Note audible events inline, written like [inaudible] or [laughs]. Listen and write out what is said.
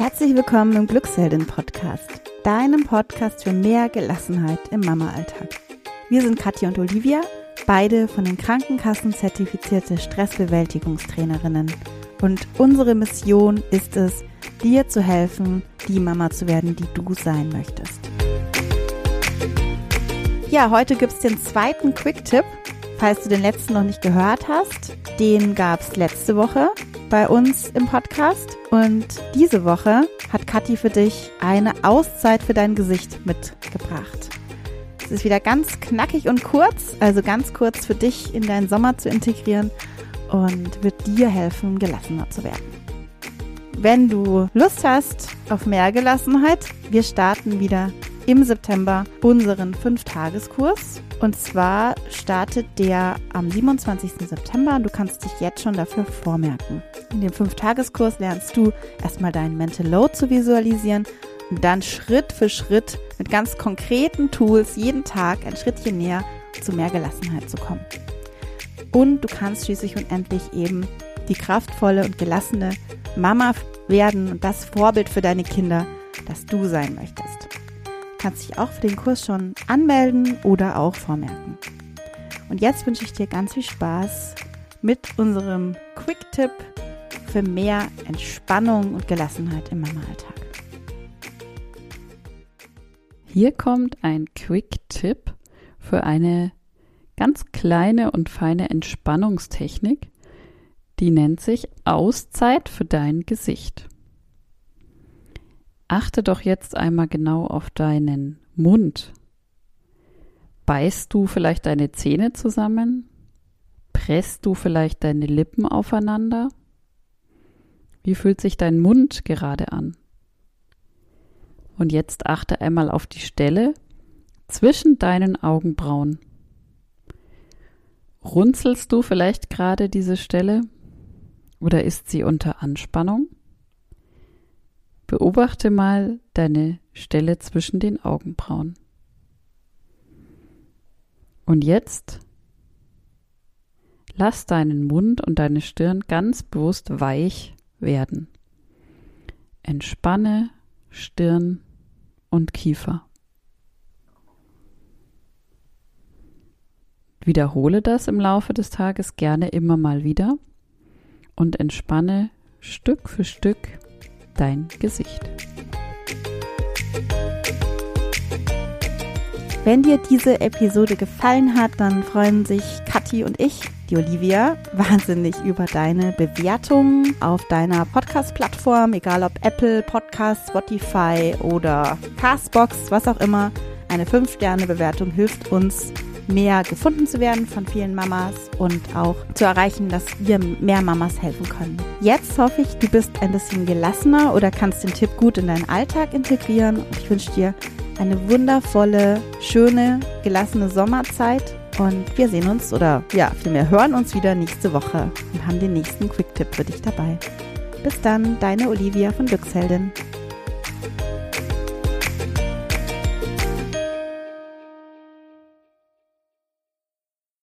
Herzlich willkommen im Glücksheldin Podcast, deinem Podcast für mehr Gelassenheit im Mama-Alltag. Wir sind Katja und Olivia, beide von den Krankenkassen zertifizierte Stressbewältigungstrainerinnen. Und unsere Mission ist es, dir zu helfen, die Mama zu werden, die du sein möchtest. Ja, heute gibt es den zweiten Quick-Tipp. Falls du den letzten noch nicht gehört hast, den gab es letzte Woche bei uns im Podcast. Und diese Woche hat Kathi für dich eine Auszeit für dein Gesicht mitgebracht. Es ist wieder ganz knackig und kurz, also ganz kurz für dich in deinen Sommer zu integrieren und wird dir helfen, gelassener zu werden. Wenn du Lust hast auf mehr Gelassenheit, wir starten wieder im September unseren 5-Tageskurs. Und zwar startet der am 27. September. Du kannst dich jetzt schon dafür vormerken. In dem 5-Tageskurs lernst du erstmal deinen Mental Load zu visualisieren und dann Schritt für Schritt mit ganz konkreten Tools jeden Tag ein Schrittchen näher zu mehr Gelassenheit zu kommen. Und du kannst schließlich und endlich eben die kraftvolle und gelassene Mama werden und das Vorbild für deine Kinder, das du sein möchtest kannst dich auch für den Kurs schon anmelden oder auch vormerken. Und jetzt wünsche ich dir ganz viel Spaß mit unserem Quick-Tipp für mehr Entspannung und Gelassenheit im Mama-Alltag. Hier kommt ein Quick-Tipp für eine ganz kleine und feine Entspannungstechnik, die nennt sich Auszeit für dein Gesicht. Achte doch jetzt einmal genau auf deinen Mund. Beißt du vielleicht deine Zähne zusammen? Presst du vielleicht deine Lippen aufeinander? Wie fühlt sich dein Mund gerade an? Und jetzt achte einmal auf die Stelle zwischen deinen Augenbrauen. Runzelst du vielleicht gerade diese Stelle? Oder ist sie unter Anspannung? Beobachte mal deine Stelle zwischen den Augenbrauen. Und jetzt lass deinen Mund und deine Stirn ganz bewusst weich werden. Entspanne Stirn und Kiefer. Wiederhole das im Laufe des Tages gerne immer mal wieder und entspanne Stück für Stück dein Gesicht. Wenn dir diese Episode gefallen hat, dann freuen sich Kathi und ich, die Olivia, [laughs] wahnsinnig über deine Bewertung auf deiner Podcast-Plattform, egal ob Apple Podcast, Spotify oder Castbox, was auch immer. Eine 5-Sterne-Bewertung hilft uns, mehr gefunden zu werden von vielen Mamas und auch zu erreichen, dass wir mehr Mamas helfen können. Jetzt hoffe ich, du bist ein bisschen gelassener oder kannst den Tipp gut in deinen Alltag integrieren ich wünsche dir eine wundervolle, schöne, gelassene Sommerzeit und wir sehen uns oder ja, vielmehr hören uns wieder nächste Woche und haben den nächsten Quick-Tipp für dich dabei. Bis dann, deine Olivia von Glücksheldin.